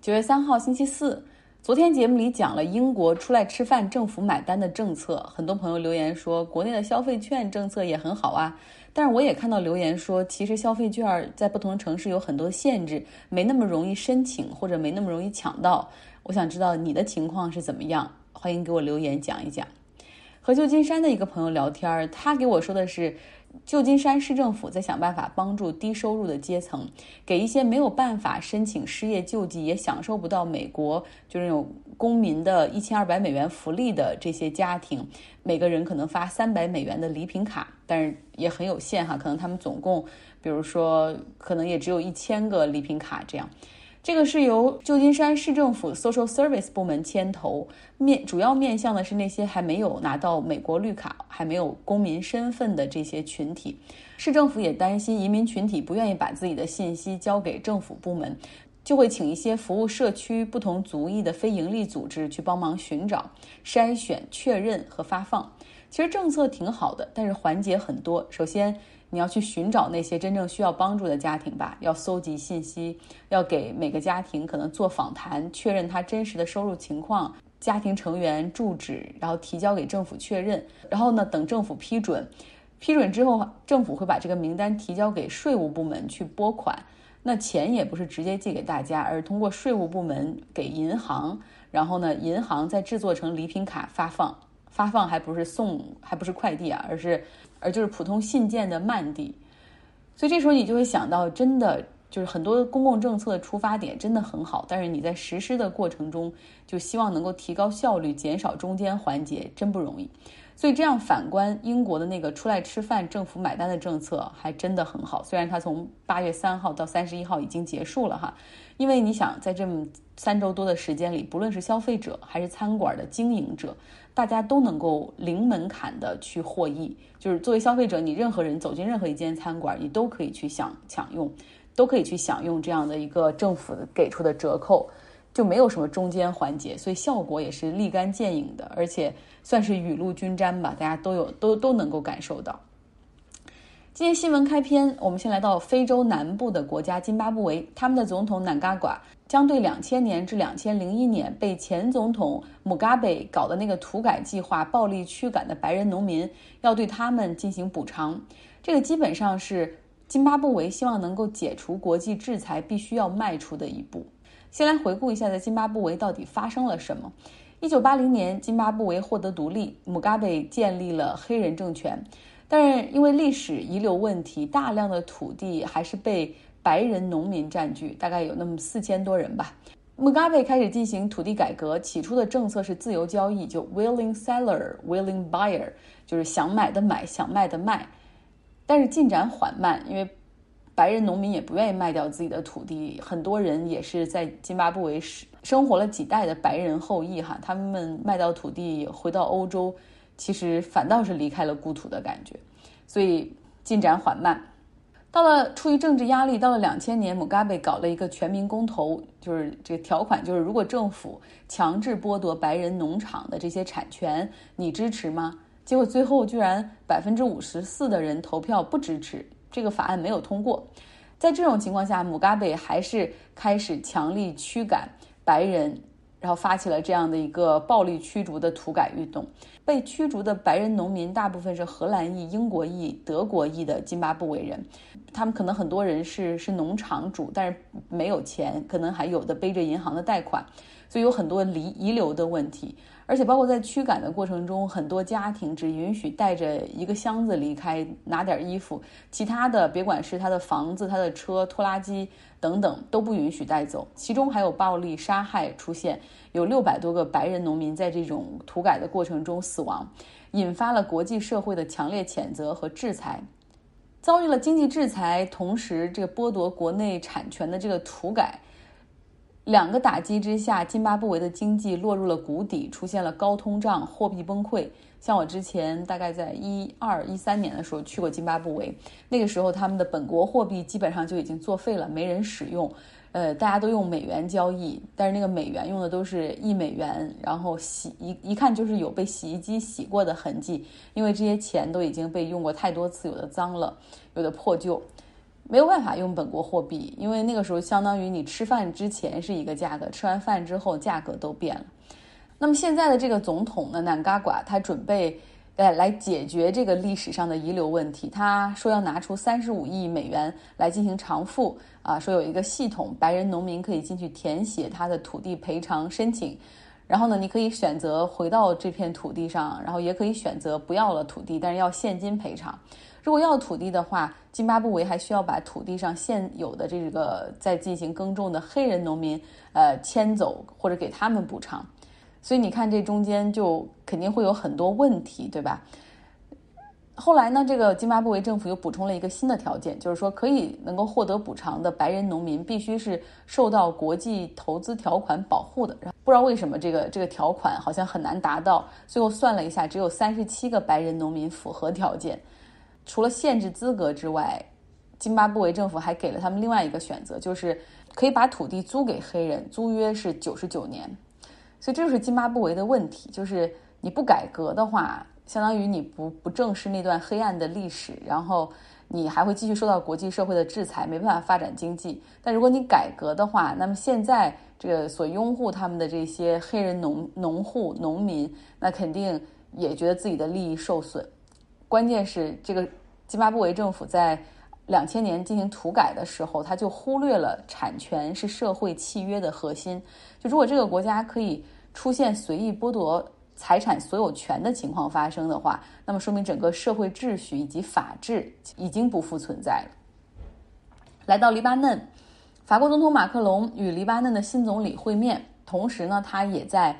九月三号星期四，昨天节目里讲了英国出来吃饭政府买单的政策，很多朋友留言说国内的消费券政策也很好啊。但是我也看到留言说，其实消费券在不同城市有很多限制，没那么容易申请或者没那么容易抢到。我想知道你的情况是怎么样，欢迎给我留言讲一讲。和旧金山的一个朋友聊天，他给我说的是。旧金山市政府在想办法帮助低收入的阶层，给一些没有办法申请失业救济，也享受不到美国就是有公民的一千二百美元福利的这些家庭，每个人可能发三百美元的礼品卡，但是也很有限哈，可能他们总共，比如说可能也只有一千个礼品卡这样。这个是由旧金山市政府 Social Service 部门牵头，面主要面向的是那些还没有拿到美国绿卡、还没有公民身份的这些群体。市政府也担心移民群体不愿意把自己的信息交给政府部门，就会请一些服务社区不同族裔的非营利组织去帮忙寻找、筛选、确认和发放。其实政策挺好的，但是环节很多。首先，你要去寻找那些真正需要帮助的家庭吧，要搜集信息，要给每个家庭可能做访谈，确认他真实的收入情况、家庭成员住址，然后提交给政府确认。然后呢，等政府批准，批准之后，政府会把这个名单提交给税务部门去拨款。那钱也不是直接寄给大家，而是通过税务部门给银行，然后呢，银行再制作成礼品卡发放。发放还不是送，还不是快递啊，而是。而就是普通信件的慢递，所以这时候你就会想到，真的就是很多公共政策的出发点真的很好，但是你在实施的过程中，就希望能够提高效率，减少中间环节，真不容易。所以这样反观英国的那个出来吃饭政府买单的政策，还真的很好。虽然它从八月三号到三十一号已经结束了哈，因为你想在这么三周多的时间里，不论是消费者还是餐馆的经营者。大家都能够零门槛的去获益，就是作为消费者，你任何人走进任何一间餐馆，你都可以去享享用，都可以去享用这样的一个政府给出的折扣，就没有什么中间环节，所以效果也是立竿见影的，而且算是雨露均沾吧，大家都有都都能够感受到。今天新闻开篇，我们先来到非洲南部的国家津巴布韦，他们的总统南嘎瓜将对两千年至两千零一年被前总统姆嘎贝搞的那个土改计划暴力驱赶的白人农民，要对他们进行补偿。这个基本上是津巴布韦希望能够解除国际制裁必须要迈出的一步。先来回顾一下，在津巴布韦到底发生了什么？一九八零年，津巴布韦获得独立，姆嘎贝建立了黑人政权。但是因为历史遗留问题，大量的土地还是被白人农民占据，大概有那么四千多人吧。姆嘎贝开始进行土地改革，起初的政策是自由交易，就 willing seller, willing buyer，就是想买的买，想卖的卖。但是进展缓慢，因为白人农民也不愿意卖掉自己的土地，很多人也是在津巴布韦生生活了几代的白人后裔哈，他们卖掉土地回到欧洲。其实反倒是离开了故土的感觉，所以进展缓慢。到了出于政治压力，到了两千年，姆嘎贝搞了一个全民公投，就是这个条款，就是如果政府强制剥夺白人农场的这些产权，你支持吗？结果最后居然百分之五十四的人投票不支持这个法案，没有通过。在这种情况下，姆嘎贝还是开始强力驱赶白人。然后发起了这样的一个暴力驱逐的土改运动，被驱逐的白人农民大部分是荷兰裔、英国裔、德国裔的津巴布韦人，他们可能很多人是是农场主，但是没有钱，可能还有的背着银行的贷款，所以有很多离遗留的问题。而且包括在驱赶的过程中，很多家庭只允许带着一个箱子离开，拿点衣服，其他的别管是他的房子、他的车、拖拉机等等都不允许带走。其中还有暴力杀害出现，有六百多个白人农民在这种土改的过程中死亡，引发了国际社会的强烈谴责和制裁。遭遇了经济制裁，同时这个剥夺国内产权的这个土改。两个打击之下，津巴布韦的经济落入了谷底，出现了高通胀、货币崩溃。像我之前大概在一二一三年的时候去过津巴布韦，那个时候他们的本国货币基本上就已经作废了，没人使用。呃，大家都用美元交易，但是那个美元用的都是一美元，然后洗一一看就是有被洗衣机洗过的痕迹，因为这些钱都已经被用过太多次，有的脏了，有的破旧。没有办法用本国货币，因为那个时候相当于你吃饭之前是一个价格，吃完饭之后价格都变了。那么现在的这个总统呢，南嘎瓜，他准备呃来解决这个历史上的遗留问题。他说要拿出三十五亿美元来进行偿付啊，说有一个系统，白人农民可以进去填写他的土地赔偿申请，然后呢，你可以选择回到这片土地上，然后也可以选择不要了土地，但是要现金赔偿。如果要土地的话，津巴布韦还需要把土地上现有的这个在进行耕种的黑人农民呃迁走或者给他们补偿。所以你看，这中间就肯定会有很多问题，对吧？后来呢，这个津巴布韦政府又补充了一个新的条件，就是说可以能够获得补偿的白人农民必须是受到国际投资条款保护的。不知道为什么这个这个条款好像很难达到，最后算了一下，只有三十七个白人农民符合条件。除了限制资格之外，津巴布韦政府还给了他们另外一个选择，就是可以把土地租给黑人，租约是九十九年。所以这就是津巴布韦的问题，就是你不改革的话，相当于你不不正视那段黑暗的历史，然后你还会继续受到国际社会的制裁，没办法发展经济。但如果你改革的话，那么现在这个所拥护他们的这些黑人农农户、农民，那肯定也觉得自己的利益受损。关键是这个津巴布韦政府在两千年进行土改的时候，他就忽略了产权是社会契约的核心。就如果这个国家可以出现随意剥夺财产所有权的情况发生的话，那么说明整个社会秩序以及法治已经不复存在了。来到黎巴嫩，法国总统马克龙与黎巴嫩的新总理会面，同时呢，他也在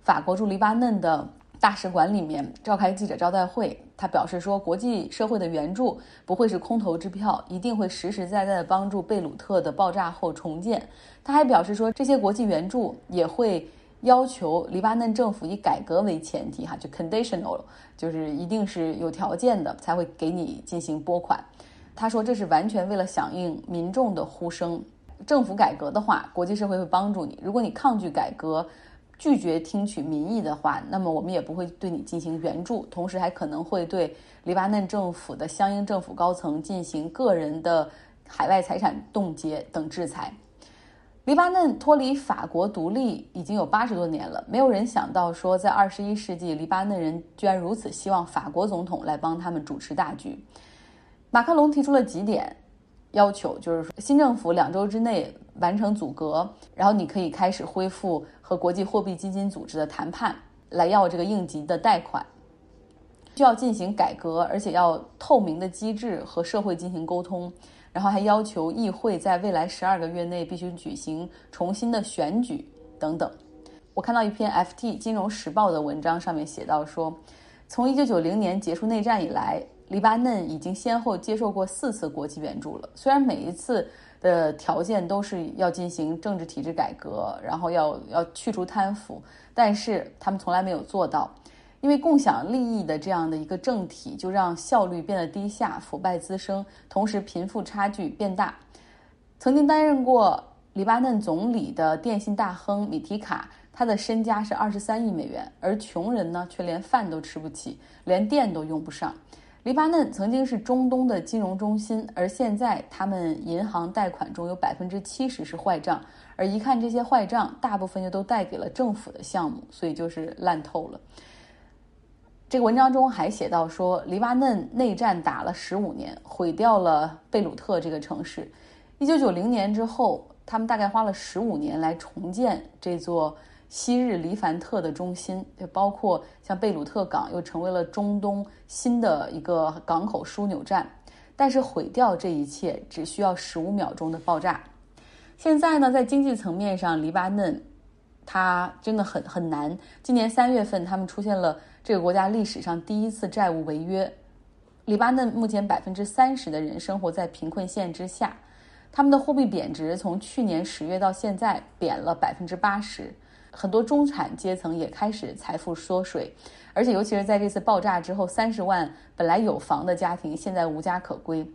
法国驻黎巴嫩的大使馆里面召开记者招待会。他表示说，国际社会的援助不会是空头支票，一定会实实在在的帮助贝鲁特的爆炸后重建。他还表示说，这些国际援助也会要求黎巴嫩政府以改革为前提，哈，就 conditional，就是一定是有条件的才会给你进行拨款。他说，这是完全为了响应民众的呼声。政府改革的话，国际社会会帮助你；如果你抗拒改革，拒绝听取民意的话，那么我们也不会对你进行援助，同时还可能会对黎巴嫩政府的相应政府高层进行个人的海外财产冻结等制裁。黎巴嫩脱离法国独立已经有八十多年了，没有人想到说在二十一世纪，黎巴嫩人居然如此希望法国总统来帮他们主持大局。马克龙提出了几点要求，就是说新政府两周之内完成阻隔，然后你可以开始恢复。和国际货币基金组织的谈判来要这个应急的贷款，需要进行改革，而且要透明的机制和社会进行沟通，然后还要求议会在未来十二个月内必须举行重新的选举等等。我看到一篇 FT 金融时报的文章，上面写到说，从一九九零年结束内战以来，黎巴嫩已经先后接受过四次国际援助了，虽然每一次。的条件都是要进行政治体制改革，然后要要去除贪腐，但是他们从来没有做到，因为共享利益的这样的一个政体，就让效率变得低下，腐败滋生，同时贫富差距变大。曾经担任过黎巴嫩总理的电信大亨米提卡，他的身家是二十三亿美元，而穷人呢却连饭都吃不起，连电都用不上。黎巴嫩曾经是中东的金融中心，而现在他们银行贷款中有百分之七十是坏账，而一看这些坏账，大部分又都贷给了政府的项目，所以就是烂透了。这个文章中还写到说，黎巴嫩内战打了十五年，毁掉了贝鲁特这个城市。一九九零年之后，他们大概花了十五年来重建这座。昔日黎凡特的中心，也包括像贝鲁特港，又成为了中东新的一个港口枢纽站。但是毁掉这一切只需要十五秒钟的爆炸。现在呢，在经济层面上，黎巴嫩它真的很很难。今年三月份，他们出现了这个国家历史上第一次债务违约。黎巴嫩目前百分之三十的人生活在贫困线之下，他们的货币贬值，从去年十月到现在贬了百分之八十。很多中产阶层也开始财富缩水，而且尤其是在这次爆炸之后，三十万本来有房的家庭现在无家可归，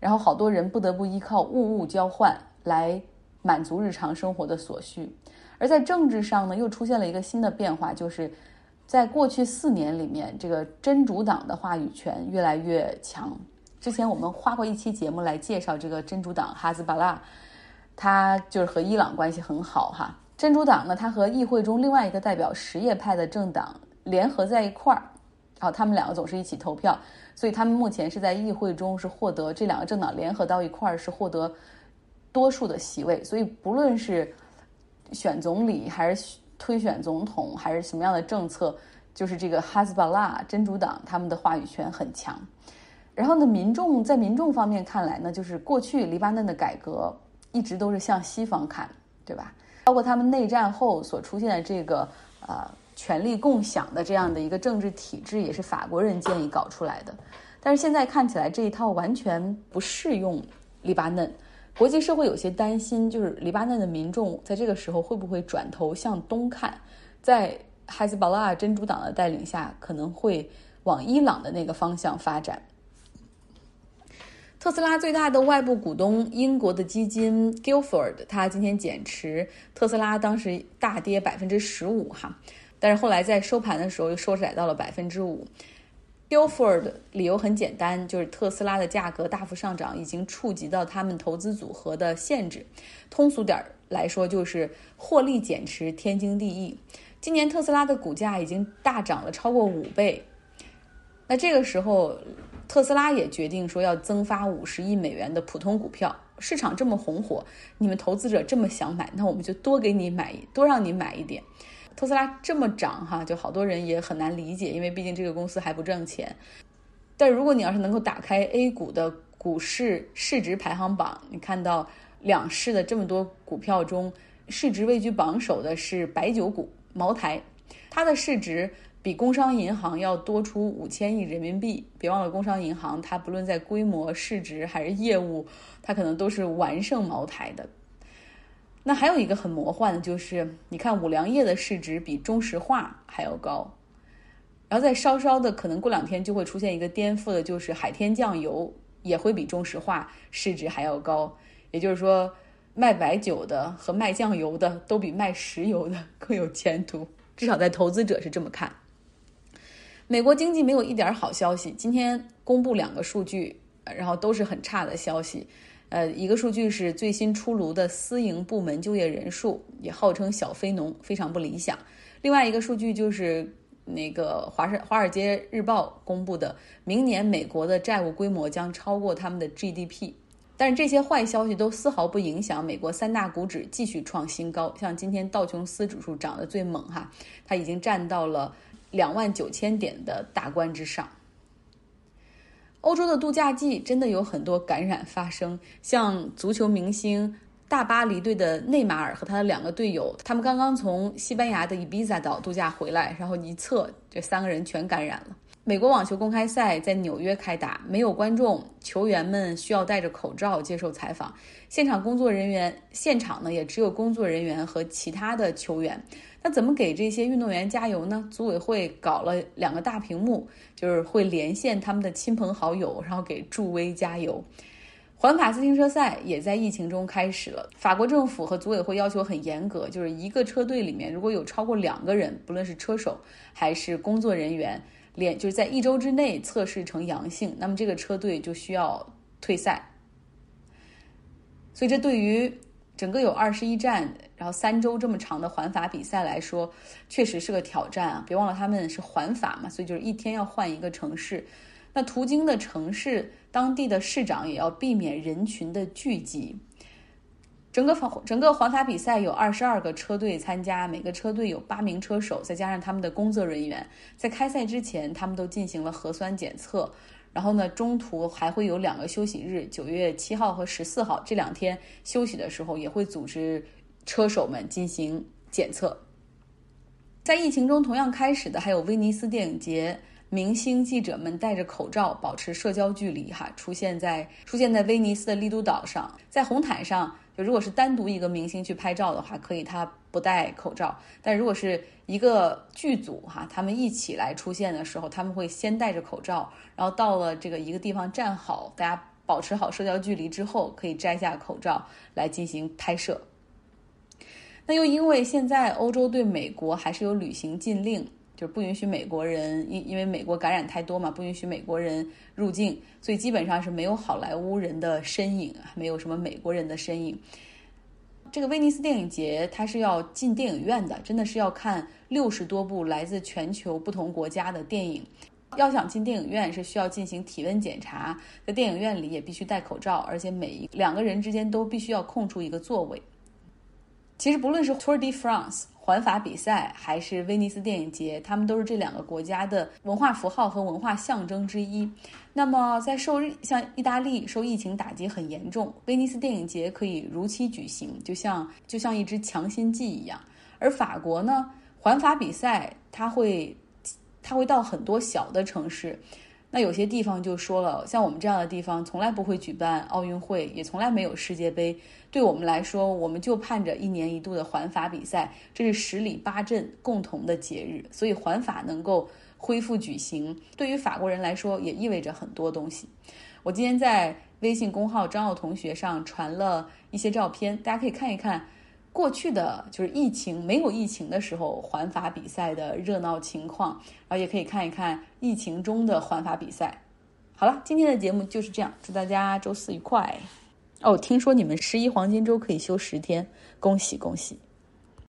然后好多人不得不依靠物物交换来满足日常生活的所需。而在政治上呢，又出现了一个新的变化，就是在过去四年里面，这个真主党的话语权越来越强，之前我们花过一期节目来介绍这个真主党哈兹巴拉，他就是和伊朗关系很好哈。真主党呢，它和议会中另外一个代表什叶派的政党联合在一块儿，然后他们两个总是一起投票，所以他们目前是在议会中是获得这两个政党联合到一块儿是获得多数的席位，所以不论是选总理还是推选总统还是什么样的政策，就是这个哈斯巴拉真主党他们的话语权很强。然后呢，民众在民众方面看来呢，就是过去黎巴嫩的改革一直都是向西方看，对吧？包括他们内战后所出现的这个呃权力共享的这样的一个政治体制，也是法国人建议搞出来的。但是现在看起来这一套完全不适用黎巴嫩，国际社会有些担心，就是黎巴嫩的民众在这个时候会不会转头向东看，在哈斯巴拉真主党的带领下，可能会往伊朗的那个方向发展。特斯拉最大的外部股东英国的基金 Guilford，他今天减持特斯拉，当时大跌百分之十五哈，但是后来在收盘的时候又收窄到了百分之五。Guilford 理由很简单，就是特斯拉的价格大幅上涨，已经触及到他们投资组合的限制。通俗点来说，就是获利减持天经地义。今年特斯拉的股价已经大涨了超过五倍，那这个时候。特斯拉也决定说要增发五十亿美元的普通股票，市场这么红火，你们投资者这么想买，那我们就多给你买，多让你买一点。特斯拉这么涨哈，就好多人也很难理解，因为毕竟这个公司还不挣钱。但如果你要是能够打开 A 股的股市市值排行榜，你看到两市的这么多股票中，市值位居榜首的是白酒股茅台，它的市值。比工商银行要多出五千亿人民币。别忘了，工商银行它不论在规模、市值还是业务，它可能都是完胜茅台的。那还有一个很魔幻的，就是你看五粮液的市值比中石化还要高。然后再稍稍的，可能过两天就会出现一个颠覆的，就是海天酱油也会比中石化市值还要高。也就是说，卖白酒的和卖酱油的都比卖石油的更有前途，至少在投资者是这么看。美国经济没有一点好消息。今天公布两个数据，然后都是很差的消息。呃，一个数据是最新出炉的私营部门就业人数，也号称小非农，非常不理想。另外一个数据就是那个华盛华尔街日报公布的，明年美国的债务规模将超过他们的 GDP。但是这些坏消息都丝毫不影响美国三大股指继续创新高。像今天道琼斯指数涨得最猛哈，它已经占到了。两万九千点的大关之上。欧洲的度假季真的有很多感染发生，像足球明星大巴黎队的内马尔和他的两个队友，他们刚刚从西班牙的伊比萨岛度假回来，然后一测，这三个人全感染了。美国网球公开赛在纽约开打，没有观众，球员们需要戴着口罩接受采访，现场工作人员现场呢也只有工作人员和其他的球员。那怎么给这些运动员加油呢？组委会搞了两个大屏幕，就是会连线他们的亲朋好友，然后给助威加油。环法自行车赛也在疫情中开始了。法国政府和组委会要求很严格，就是一个车队里面如果有超过两个人，不论是车手还是工作人员，连就是在一周之内测试成阳性，那么这个车队就需要退赛。所以这对于。整个有二十一站，然后三周这么长的环法比赛来说，确实是个挑战啊！别忘了他们是环法嘛，所以就是一天要换一个城市。那途经的城市，当地的市长也要避免人群的聚集。整个环整个环法比赛有二十二个车队参加，每个车队有八名车手，再加上他们的工作人员，在开赛之前，他们都进行了核酸检测。然后呢，中途还会有两个休息日，九月七号和十四号这两天休息的时候，也会组织车手们进行检测。在疫情中同样开始的还有威尼斯电影节，明星记者们戴着口罩，保持社交距离，哈，出现在出现在威尼斯的丽都岛上，在红毯上。就如果是单独一个明星去拍照的话，可以他不戴口罩；但如果是一个剧组哈，他们一起来出现的时候，他们会先戴着口罩，然后到了这个一个地方站好，大家保持好社交距离之后，可以摘下口罩来进行拍摄。那又因为现在欧洲对美国还是有旅行禁令。不允许美国人，因因为美国感染太多嘛，不允许美国人入境，所以基本上是没有好莱坞人的身影啊，没有什么美国人的身影。这个威尼斯电影节它是要进电影院的，真的是要看六十多部来自全球不同国家的电影。要想进电影院是需要进行体温检查，在电影院里也必须戴口罩，而且每一两个人之间都必须要空出一个座位。其实不论是 Tour de France 环法比赛，还是威尼斯电影节，他们都是这两个国家的文化符号和文化象征之一。那么在受像意大利受疫情打击很严重，威尼斯电影节可以如期举行，就像就像一支强心剂一样。而法国呢，环法比赛它会。它会到很多小的城市，那有些地方就说了，像我们这样的地方从来不会举办奥运会，也从来没有世界杯。对我们来说，我们就盼着一年一度的环法比赛，这是十里八镇共同的节日。所以环法能够恢复举行，对于法国人来说也意味着很多东西。我今天在微信公号张奥同学上传了一些照片，大家可以看一看。过去的就是疫情没有疫情的时候，环法比赛的热闹情况，然后也可以看一看疫情中的环法比赛。好了，今天的节目就是这样，祝大家周四愉快。哦，听说你们十一黄金周可以休十天，恭喜恭喜！